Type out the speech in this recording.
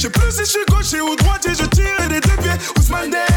Je sais plus si je suis gaucher ou droitier, je tire des deux pieds. Ousmane Dembélé